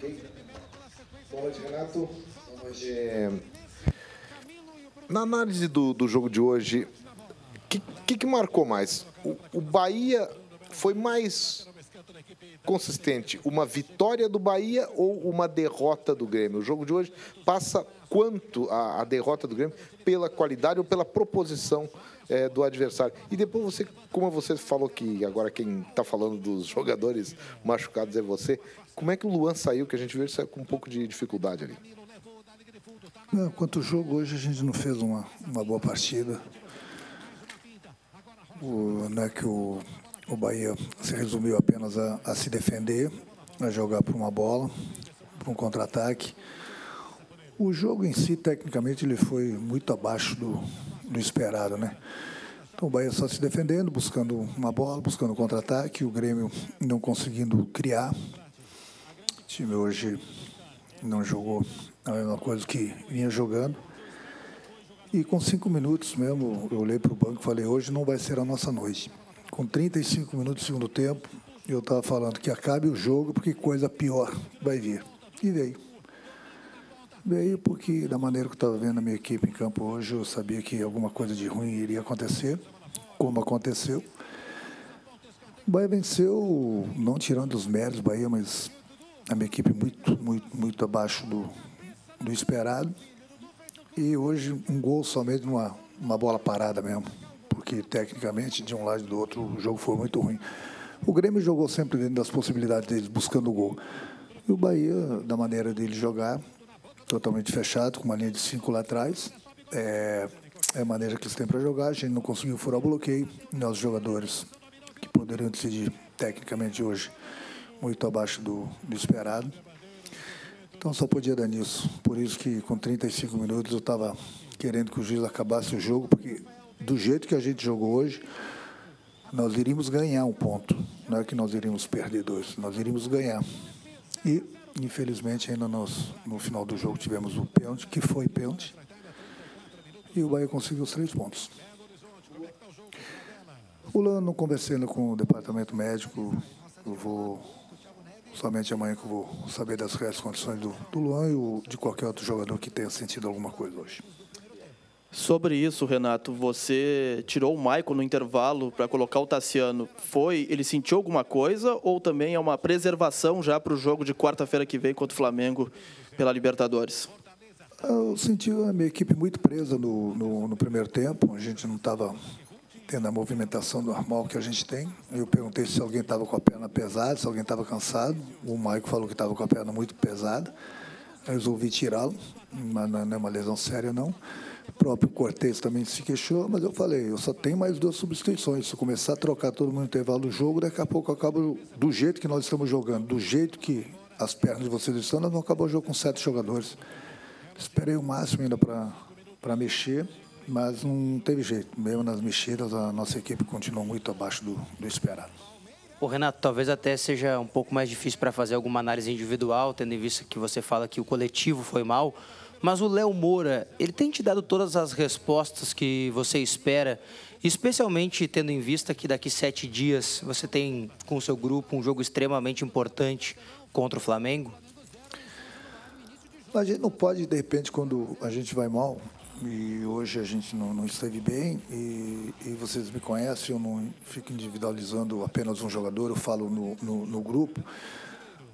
Boa noite, Renato. Noite. É... Na análise do, do jogo de hoje, o que, que, que, marcou mais? O, o Bahia foi mais consistente uma vitória do Bahia ou uma derrota do Grêmio? O jogo de hoje passa quanto a, a derrota do Grêmio pela qualidade ou pela proposição é, do adversário. E depois você, como você falou que agora quem está falando dos jogadores machucados é você, como é que o Luan saiu, que a gente viu ele com um pouco de dificuldade ali? Não, quanto ao jogo, hoje a gente não fez uma, uma boa partida. O, não é que o, o Bahia se resumiu apenas a, a se defender, a jogar por uma bola, por um contra-ataque. O jogo em si, tecnicamente, ele foi muito abaixo do, do esperado, né? Então o Bahia só se defendendo, buscando uma bola, buscando contra-ataque, o Grêmio não conseguindo criar. O time hoje não jogou a mesma coisa que vinha jogando. E com cinco minutos mesmo, eu olhei para o banco e falei, hoje não vai ser a nossa noite. Com 35 minutos do segundo tempo, eu estava falando que acabe o jogo porque coisa pior vai vir. E veio. Veio porque, da maneira que eu estava vendo a minha equipe em campo hoje, eu sabia que alguma coisa de ruim iria acontecer, como aconteceu. O Bahia venceu, não tirando os méritos do Bahia, mas a minha equipe muito, muito, muito abaixo do, do esperado. E hoje um gol somente numa uma bola parada mesmo, porque tecnicamente, de um lado e do outro, o jogo foi muito ruim. O Grêmio jogou sempre dentro das possibilidades deles, buscando o gol. E o Bahia, da maneira dele jogar, totalmente fechado, com uma linha de cinco lá atrás. É, é a maneira que eles têm para jogar. A gente não conseguiu furar o bloqueio. Nós, jogadores que poderiam decidir tecnicamente hoje, muito abaixo do, do esperado. Então só podia dar nisso. Por isso que com 35 minutos eu estava querendo que o juiz acabasse o jogo, porque do jeito que a gente jogou hoje, nós iríamos ganhar um ponto. Não é que nós iríamos perder dois, nós iríamos ganhar. E Infelizmente, ainda nós, no final do jogo tivemos o pênalti, que foi pênalti, e o Bahia conseguiu os três pontos. O Lano, conversando com o departamento médico, eu vou somente amanhã que eu vou saber das reais condições do, do Luan e o, de qualquer outro jogador que tenha sentido alguma coisa hoje. Sobre isso, Renato, você tirou o Maicon no intervalo para colocar o Tassiano. Foi, ele sentiu alguma coisa ou também é uma preservação já para o jogo de quarta-feira que vem contra o Flamengo pela Libertadores? Eu senti a minha equipe muito presa no, no, no primeiro tempo. A gente não estava tendo a movimentação normal que a gente tem. Eu perguntei se alguém estava com a perna pesada, se alguém estava cansado. O Maicon falou que estava com a perna muito pesada. Eu resolvi tirá-lo, mas não é uma lesão séria, não. O próprio Cortez também se queixou, mas eu falei, eu só tenho mais duas substituições. Se eu começar a trocar todo mundo no intervalo do jogo, daqui a pouco eu acabo do jeito que nós estamos jogando, do jeito que as pernas de vocês estão, nós vamos acabar o jogo com sete jogadores. Esperei o máximo ainda para mexer, mas não teve jeito. Mesmo nas mexidas, a nossa equipe continuou muito abaixo do, do esperado. O Renato, talvez até seja um pouco mais difícil para fazer alguma análise individual, tendo em vista que você fala que o coletivo foi mal. Mas o Léo Moura, ele tem te dado todas as respostas que você espera, especialmente tendo em vista que daqui sete dias você tem com o seu grupo um jogo extremamente importante contra o Flamengo? A gente não pode, de repente, quando a gente vai mal, e hoje a gente não, não esteve bem, e, e, vocês me conhecem, eu não fico individualizando apenas um jogador, eu falo no, no, no grupo.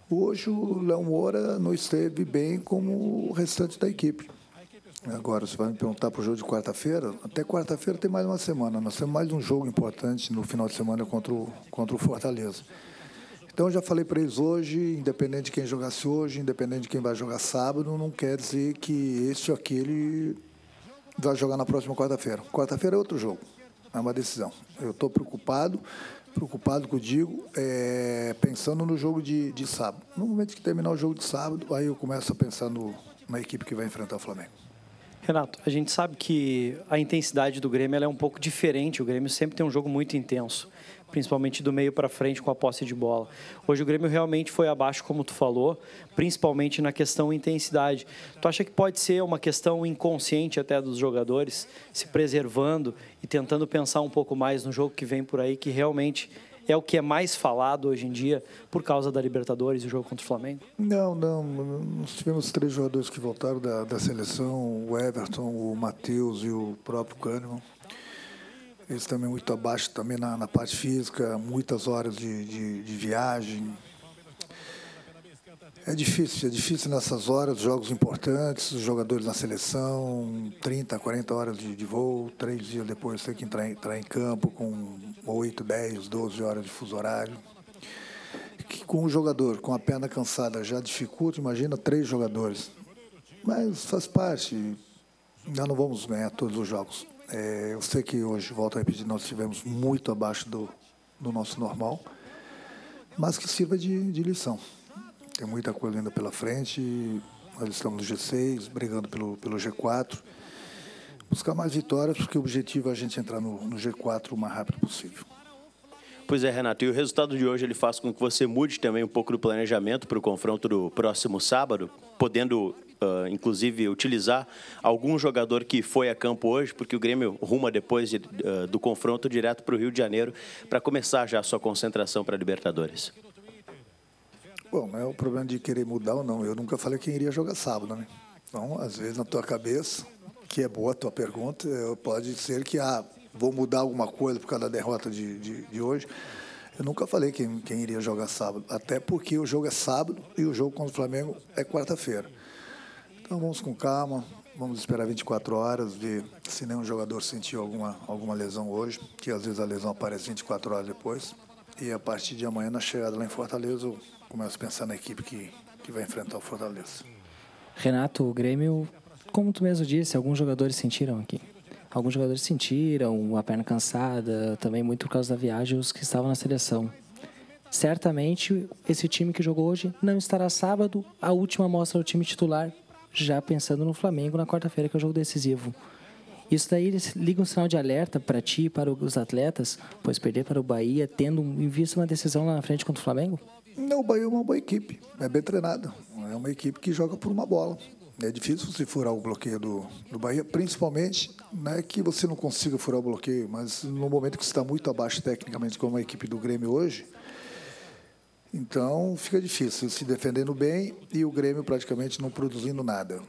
Hoje o Léo Moura não esteve bem como o restante da equipe. Agora, você vai me perguntar para o jogo de quarta-feira. Até quarta-feira tem mais uma semana. Nós temos mais um jogo importante no final de semana contra o, contra o Fortaleza. Então, eu já falei para eles hoje, independente de quem jogasse hoje, independente de quem vai jogar sábado, não quer dizer que esse ou aquele vai jogar na próxima quarta-feira. Quarta-feira é outro jogo. É uma decisão. Eu estou preocupado preocupado com o Digo, é, pensando no jogo de, de sábado. No momento que terminar o jogo de sábado, aí eu começo a pensar no, na equipe que vai enfrentar o Flamengo. Renato, a gente sabe que a intensidade do Grêmio é um pouco diferente. O Grêmio sempre tem um jogo muito intenso principalmente do meio para frente com a posse de bola. Hoje o Grêmio realmente foi abaixo, como tu falou, principalmente na questão intensidade. Tu acha que pode ser uma questão inconsciente até dos jogadores, se preservando e tentando pensar um pouco mais no jogo que vem por aí, que realmente é o que é mais falado hoje em dia por causa da Libertadores e o jogo contra o Flamengo? Não, não. Nós tivemos três jogadores que voltaram da, da seleção: o Everton, o Matheus e o próprio Kahneman. Eles também muito abaixo também na, na parte física, muitas horas de, de, de viagem, é difícil, é difícil nessas horas, jogos importantes, os jogadores na seleção, 30, 40 horas de, de voo, três dias depois tem que entrar, entrar em campo com 8, 10, 12 horas de fuso horário. Que com um jogador com a perna cansada já dificulta, imagina três jogadores. Mas faz parte, nós não vamos ganhar todos os jogos. É, eu sei que hoje, volto a repetir, nós estivemos muito abaixo do, do nosso normal, mas que sirva de, de lição. Tem muita coisa ainda pela frente. Nós estamos no G6, brigando pelo, pelo G4. Buscar mais vitórias, porque o objetivo é a gente entrar no, no G4 o mais rápido possível. Pois é, Renato, e o resultado de hoje ele faz com que você mude também um pouco do planejamento para o confronto do próximo sábado, podendo, uh, inclusive, utilizar algum jogador que foi a campo hoje, porque o Grêmio ruma depois de, uh, do confronto direto para o Rio de Janeiro para começar já a sua concentração para a Libertadores. Bom, não é o problema de querer mudar ou não. Eu nunca falei quem iria jogar sábado, né? Então, às vezes, na tua cabeça, que é boa a tua pergunta, pode ser que, ah, vou mudar alguma coisa por causa da derrota de, de, de hoje. Eu nunca falei quem, quem iria jogar sábado, até porque o jogo é sábado e o jogo contra o Flamengo é quarta-feira. Então, vamos com calma, vamos esperar 24 horas, ver se nenhum jogador sentiu alguma, alguma lesão hoje, que às vezes a lesão aparece 24 horas depois. E a partir de amanhã, na chegada lá em Fortaleza, começo a pensar na equipe que, que vai enfrentar o Fortaleza. Renato, o Grêmio, como tu mesmo disse, alguns jogadores sentiram aqui. Alguns jogadores sentiram a perna cansada, também muito por causa da viagem, os que estavam na seleção. Certamente, esse time que jogou hoje não estará sábado, a última mostra do time titular, já pensando no Flamengo na quarta-feira, que é o jogo decisivo. Isso daí liga um sinal de alerta para ti e para os atletas, pois perder para o Bahia, tendo em vista uma decisão lá na frente contra o Flamengo? Não, o Bahia é uma boa equipe, é bem treinada. É uma equipe que joga por uma bola. É difícil você furar o bloqueio do, do Bahia, principalmente não é que você não consiga furar o bloqueio, mas no momento que você está muito abaixo tecnicamente, como a equipe do Grêmio hoje, então fica difícil se defendendo bem e o Grêmio praticamente não produzindo nada.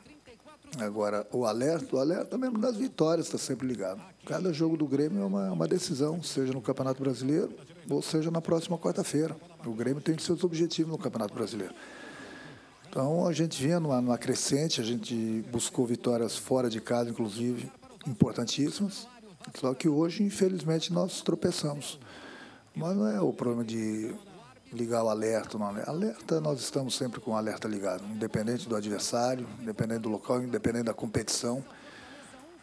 Agora, o alerta, o alerta mesmo das vitórias está sempre ligado. Cada jogo do Grêmio é uma, uma decisão, seja no Campeonato Brasileiro ou seja na próxima quarta-feira. O Grêmio tem seus objetivos no Campeonato Brasileiro. Então a gente vinha numa, numa crescente, a gente buscou vitórias fora de casa, inclusive, importantíssimas. Só que hoje, infelizmente, nós tropeçamos. Mas não é o problema de ligar o alerta. Alerta, nós estamos sempre com o alerta ligado, independente do adversário, independente do local, independente da competição.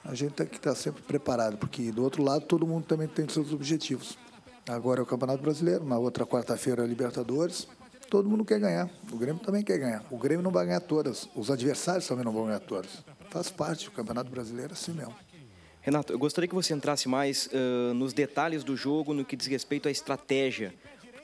A gente tem que estar sempre preparado, porque do outro lado todo mundo também tem seus objetivos. Agora é o Campeonato Brasileiro, na outra quarta-feira é a Libertadores. Todo mundo quer ganhar. O Grêmio também quer ganhar. O Grêmio não vai ganhar todas. Os adversários também não vão ganhar todas. Faz parte. O Campeonato Brasileiro é assim mesmo. Renato, eu gostaria que você entrasse mais uh, nos detalhes do jogo, no que diz respeito à estratégia.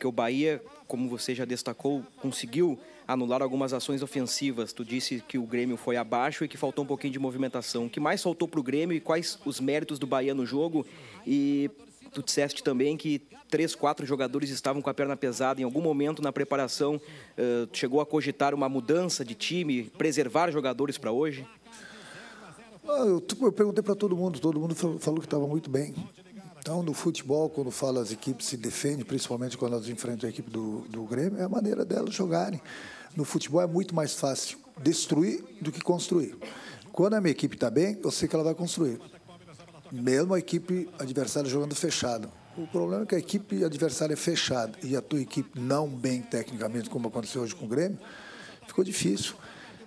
Porque o Bahia, como você já destacou, conseguiu anular algumas ações ofensivas. Tu disse que o Grêmio foi abaixo e que faltou um pouquinho de movimentação. O que mais faltou para o Grêmio e quais os méritos do Bahia no jogo? E Tu disseste também que três, quatro jogadores estavam com a perna pesada. Em algum momento na preparação, uh, chegou a cogitar uma mudança de time, preservar jogadores para hoje? Ah, eu, eu, perguntei para todo mundo, todo mundo falou que estava muito bem. Então, no futebol, quando fala as equipes se defendem, principalmente quando elas enfrentam a equipe do, do Grêmio, é a maneira delas jogarem. No futebol é muito mais fácil destruir do que construir. Quando a minha equipe está bem, eu sei que ela vai construir mesmo a equipe adversária jogando fechado. O problema é que a equipe adversária é fechada e a tua equipe não bem tecnicamente, como aconteceu hoje com o Grêmio, ficou difícil.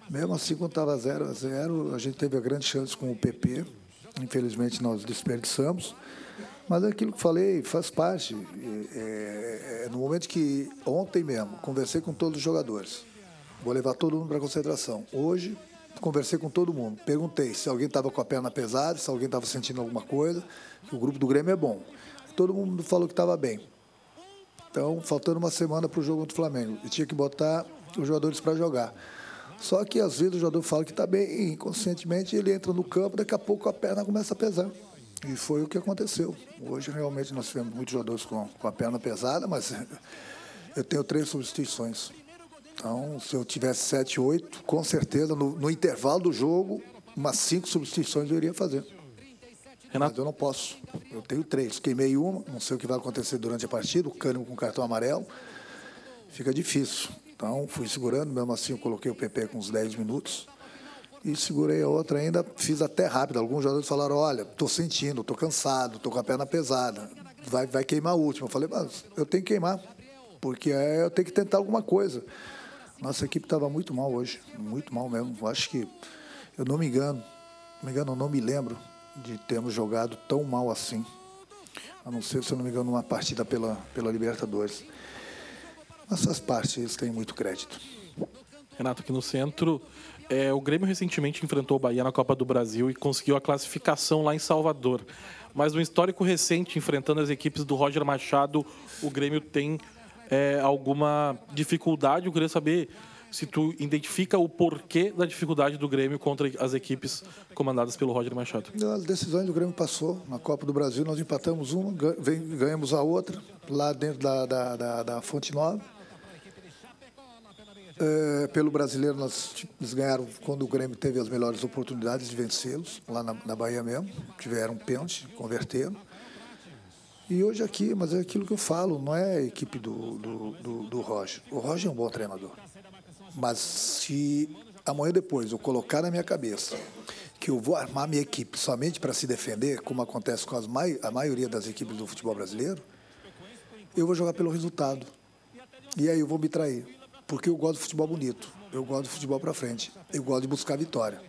Mesmo assim, quando estava 0 a 0 a gente teve a grande chance com o PP. Infelizmente, nós desperdiçamos. Mas é aquilo que falei faz parte. É, é, é, no momento que, ontem mesmo, conversei com todos os jogadores. Vou levar todo mundo para concentração. Hoje, conversei com todo mundo. Perguntei se alguém estava com a perna pesada, se alguém estava sentindo alguma coisa. O grupo do Grêmio é bom. Todo mundo falou que estava bem. Então, faltando uma semana para o jogo contra o Flamengo. E tinha que botar os jogadores para jogar. Só que às vezes o jogador fala que está bem e inconscientemente ele entra no campo, daqui a pouco a perna começa a pesar. E foi o que aconteceu. Hoje, realmente, nós tivemos muitos jogadores com, com a perna pesada, mas eu tenho três substituições. Então, se eu tivesse sete, oito, com certeza, no, no intervalo do jogo, umas cinco substituições eu iria fazer. Renato? Mas eu não posso. Eu tenho três. Queimei uma, não sei o que vai acontecer durante a partida, o Cânimo com cartão amarelo. Fica difícil. Então, fui segurando, mesmo assim eu coloquei o PP com uns 10 minutos e segurei a outra ainda, fiz até rápido. Alguns jogadores falaram, olha, estou sentindo, estou cansado, estou com a perna pesada, vai, vai queimar a última. Eu falei, mas eu tenho que queimar, porque é, eu tenho que tentar alguma coisa. Nossa equipe estava muito mal hoje, muito mal mesmo. Acho que, eu não me engano, não me engano, não me lembro de termos jogado tão mal assim. A não ser, se eu não me engano, uma partida pela, pela Libertadores. Mas faz parte, eles têm muito crédito. Renato, aqui no centro, é, o Grêmio recentemente enfrentou o Bahia na Copa do Brasil e conseguiu a classificação lá em Salvador. Mas no histórico recente, enfrentando as equipes do Roger Machado, o Grêmio tem é, alguma dificuldade. Eu queria saber se tu identifica o porquê da dificuldade do Grêmio contra as equipes comandadas pelo Roger Machado. As decisões do Grêmio passou. Na Copa do Brasil nós empatamos uma, ganhamos a outra, lá dentro da, da, da, da Fonte Nova. É, pelo brasileiro, nós, eles ganharam quando o Grêmio teve as melhores oportunidades de vencê-los, lá na, na Bahia mesmo. Tiveram um pênalti, converteram. E hoje aqui, mas é aquilo que eu falo, não é a equipe do, do, do, do Roger. O Roger é um bom treinador. Mas se amanhã depois eu colocar na minha cabeça que eu vou armar minha equipe somente para se defender, como acontece com mai a maioria das equipes do futebol brasileiro, eu vou jogar pelo resultado. E aí eu vou me trair. Porque eu gosto do futebol bonito, eu gosto do futebol para frente, eu gosto de buscar vitória.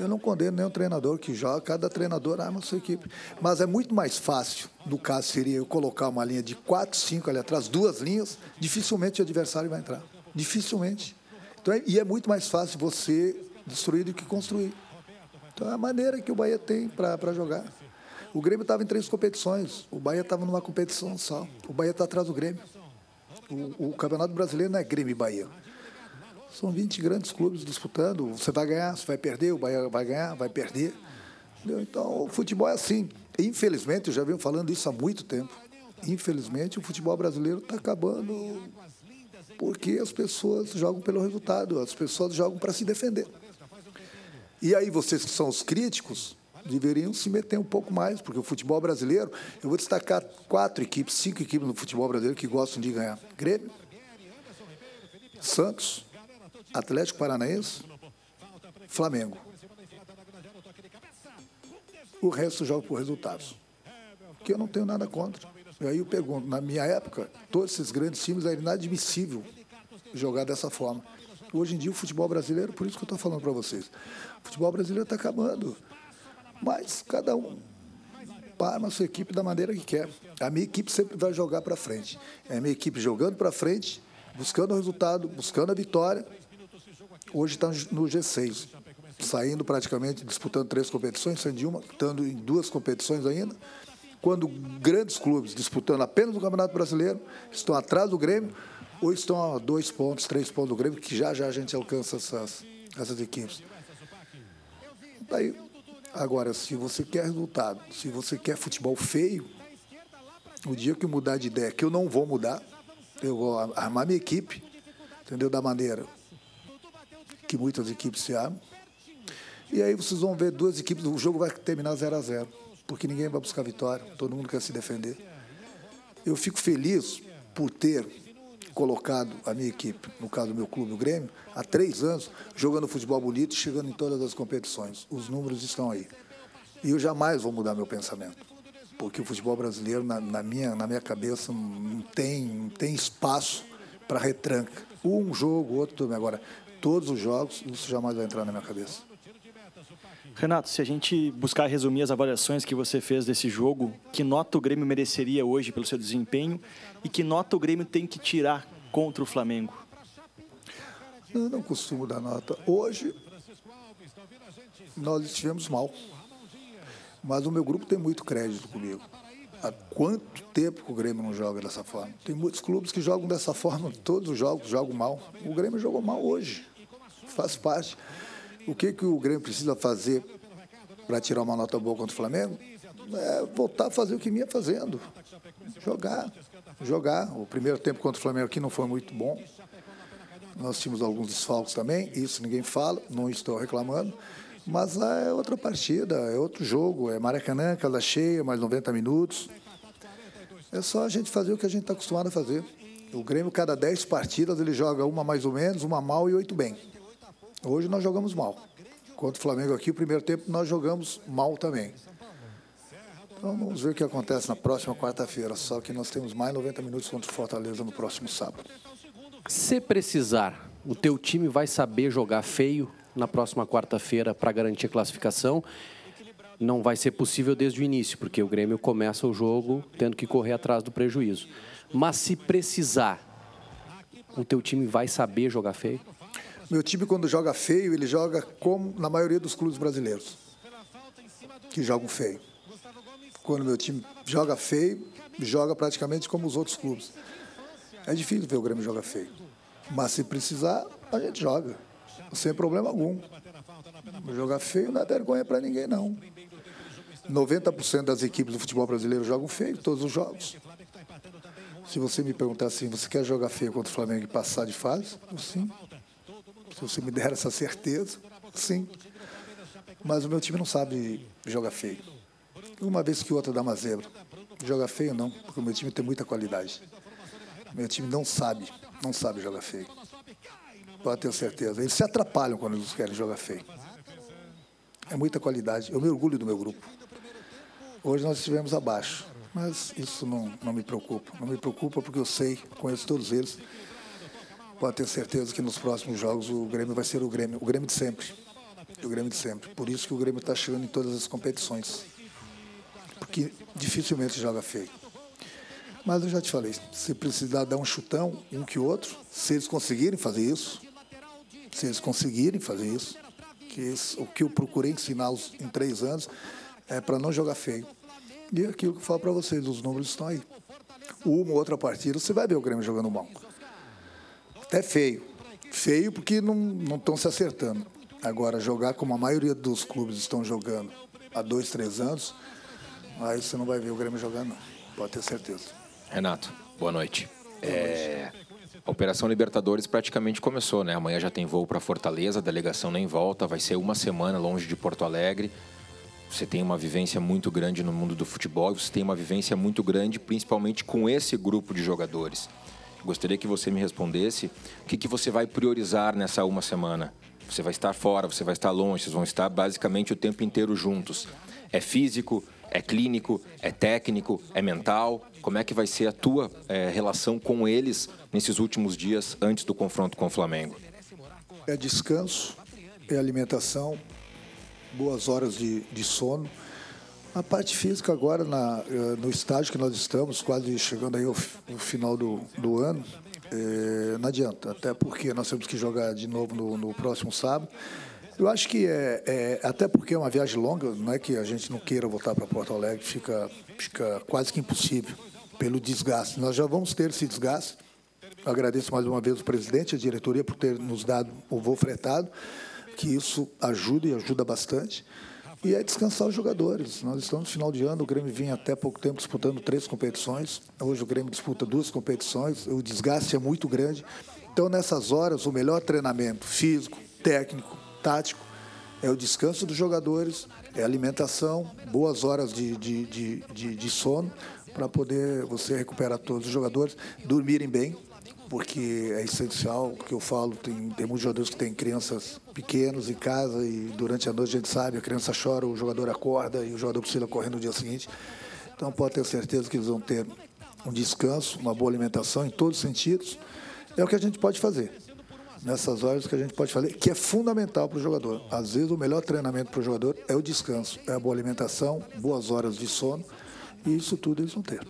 Eu não condeno nenhum treinador que joga, cada treinador arma a sua equipe. Mas é muito mais fácil, no caso seria eu colocar uma linha de quatro, cinco ali atrás, duas linhas, dificilmente o adversário vai entrar. Dificilmente. Então, é, e é muito mais fácil você destruir do que construir. Então é a maneira que o Bahia tem para jogar. O Grêmio estava em três competições, o Bahia estava numa competição só. O Bahia está atrás do Grêmio. O, o, Campeonato Brasileiro não é Grêmio e Bahia. São 20 grandes clubes disputando. Você vai ganhar, você vai perder, o Bahia vai ganhar, vai perder. Entendeu? Então o futebol é assim. Infelizmente, eu já venho falando isso há muito tempo. Infelizmente, o futebol brasileiro está acabando porque as pessoas jogam pelo resultado, as pessoas jogam para se defender. E aí vocês que são os críticos deveriam se meter um pouco mais, porque o futebol brasileiro, eu vou destacar quatro equipes, cinco equipes no futebol brasileiro que gostam de ganhar. Grêmio, Santos, Atlético Paranaense, Flamengo. O resto joga por resultados. Que eu não tenho nada contra. E aí eu pergunto, na minha época, todos esses grandes times era inadmissível jogar dessa forma. Hoje em dia o futebol brasileiro, por isso que eu estou falando para vocês, o futebol brasileiro está acabando. Mas cada um arma a sua equipe da maneira que quer. A minha equipe sempre vai jogar para frente. É a minha equipe jogando para frente, buscando o resultado, buscando a vitória. Hoje está no G6, saindo praticamente, disputando três competições, sendo de uma, estando em duas competições ainda quando grandes clubes disputando apenas o Campeonato Brasileiro estão atrás do Grêmio ou estão a dois pontos, três pontos do Grêmio, que já já a gente alcança essas, essas equipes. Daí, agora, se você quer resultado, se você quer futebol feio, o dia que eu mudar de ideia, que eu não vou mudar, eu vou armar minha equipe, entendeu? Da maneira que muitas equipes se armam. E aí vocês vão ver duas equipes, o jogo vai terminar 0 a 0 porque ninguém vai buscar vitória, todo mundo quer se defender. Eu fico feliz por ter colocado a minha equipe, no caso do meu clube, o Grêmio, há três anos, jogando futebol bonito e chegando em todas as competições. Os números estão aí. E eu jamais vou mudar meu pensamento, porque o futebol brasileiro, na, na minha, na minha cabeça, não tem, não tem espaço para retranca. Um jogo, outro, agora, todos os jogos, isso jamais vai entrar na minha cabeça. Renato, se a gente buscar resumir as avaliações que você fez desse jogo, que nota o Grêmio mereceria hoje pelo seu desempenho e que nota o Grêmio tem que tirar contra o Flamengo? Eu não costumo dar nota. Hoje, nós estivemos mal. Mas o meu grupo tem muito crédito comigo. Há quanto tempo que o Grêmio não joga dessa forma? Tem muitos clubes que jogam dessa forma, todos os jogos jogam mal. O Grêmio jogou mal hoje. Faz parte. O que, que o Grêmio precisa fazer para tirar uma nota boa contra o Flamengo? é voltar a fazer o que vinha fazendo. Jogar. Jogar. O primeiro tempo contra o Flamengo aqui não foi muito bom. Nós tínhamos alguns desfalques também, isso ninguém fala, não estou reclamando. Mas lá é outra partida, é outro jogo, é Maracanã, casa cheia, mais 90 minutos. É só a gente fazer o que a gente está acostumado a fazer. O Grêmio, cada 10 partidas, ele joga uma mais ou menos, uma mal e oito bem. Hoje nós jogamos mal. Contra o Flamengo aqui, o primeiro tempo nós jogamos mal também. Então vamos ver o que acontece na próxima quarta-feira. Só que nós temos mais 90 minutos contra o Fortaleza no próximo sábado. Se precisar, o teu time vai saber jogar feio na próxima quarta-feira para garantir a classificação. Não vai ser possível desde o início, porque o Grêmio começa o jogo tendo que correr atrás do prejuízo. Mas se precisar, o teu time vai saber jogar feio? Meu time, quando joga feio, ele joga como na maioria dos clubes brasileiros, que jogam feio. Quando meu time joga feio, joga praticamente como os outros clubes. É difícil ver o Grêmio jogar feio. Mas se precisar, a gente joga. Sem problema algum. Jogar feio não é vergonha para ninguém, não. 90% das equipes do futebol brasileiro jogam feio, todos os jogos. Se você me perguntar assim, você quer jogar feio contra o Flamengo e passar de fase? Sim. Se você me der essa certeza, sim. Mas o meu time não sabe jogar feio. Uma vez que outra dá uma zebra. Joga feio não, porque o meu time tem muita qualidade. Meu time não sabe, não sabe jogar feio. Pode ter certeza. Eles se atrapalham quando eles querem jogar feio. É muita qualidade. Eu me orgulho do meu grupo. Hoje nós estivemos abaixo, mas isso não, não me preocupa. Não me preocupa porque eu sei, conheço todos eles. Pode ter certeza que nos próximos jogos o Grêmio vai ser o Grêmio, o Grêmio de sempre. O Grêmio de sempre. Por isso que o Grêmio está chegando em todas as competições. Porque dificilmente joga feio. Mas eu já te falei, se precisar dar um chutão, um que outro, se eles conseguirem fazer isso, se eles conseguirem fazer isso, que isso, o que eu procurei ensiná-los em três anos é para não jogar feio. E é aquilo que eu falo para vocês, os números estão aí. Uma ou outra partida, você vai ver o Grêmio jogando mal. Até feio. Feio porque não estão se acertando. Agora, jogar como a maioria dos clubes estão jogando há dois, três anos, aí você não vai ver o Grêmio jogando, não. Pode ter certeza. Renato, boa noite. É, a Operação Libertadores praticamente começou, né? Amanhã já tem voo para Fortaleza, a delegação nem volta, vai ser uma semana longe de Porto Alegre. Você tem uma vivência muito grande no mundo do futebol, você tem uma vivência muito grande, principalmente com esse grupo de jogadores. Gostaria que você me respondesse o que, que você vai priorizar nessa uma semana. Você vai estar fora, você vai estar longe, vocês vão estar basicamente o tempo inteiro juntos. É físico, é clínico, é técnico, é mental? Como é que vai ser a tua é, relação com eles nesses últimos dias antes do confronto com o Flamengo? É descanso, é alimentação, boas horas de, de sono. A parte física agora, na, eh, no estágio que nós estamos, quase chegando aí ao, ao final do, do ano, é, não adianta, até porque nós temos que jogar de novo no, no próximo sábado. Eu acho que é, é, até porque é uma viagem longa, não é que a gente não queira voltar para Porto Alegre, fica, fica quase que impossível pelo desgaste. Nós já vamos ter esse desgaste. Eu agradeço mais uma vez o presidente e a diretoria por ter nos dado o voo fretado, que isso ajuda e ajuda bastante. E é descansar os jogadores. Nós estamos no final de ano, o Grêmio vinha até pouco tempo disputando três competições. Hoje o Grêmio disputa duas competições, o desgaste é muito grande. Então, nessas horas, o melhor treinamento físico, técnico, tático, é o descanso dos jogadores, é alimentação, boas horas de, de, de, de, de sono, para poder você recuperar todos os jogadores, dormirem bem, porque é essencial, que eu falo, tem, tem muitos jogadores que têm crianças pequenos em casa e durante a noite a gente sabe, a criança chora, o jogador acorda e o jogador precisa correr no dia seguinte. Então pode ter certeza que eles vão ter um descanso, uma boa alimentação em todos os sentidos. É o que a gente pode fazer nessas horas que a gente pode fazer, que é fundamental para o jogador. Às vezes, o melhor treinamento para o jogador é o descanso, é a boa alimentação, boas horas de sono, e isso tudo eles vão ter.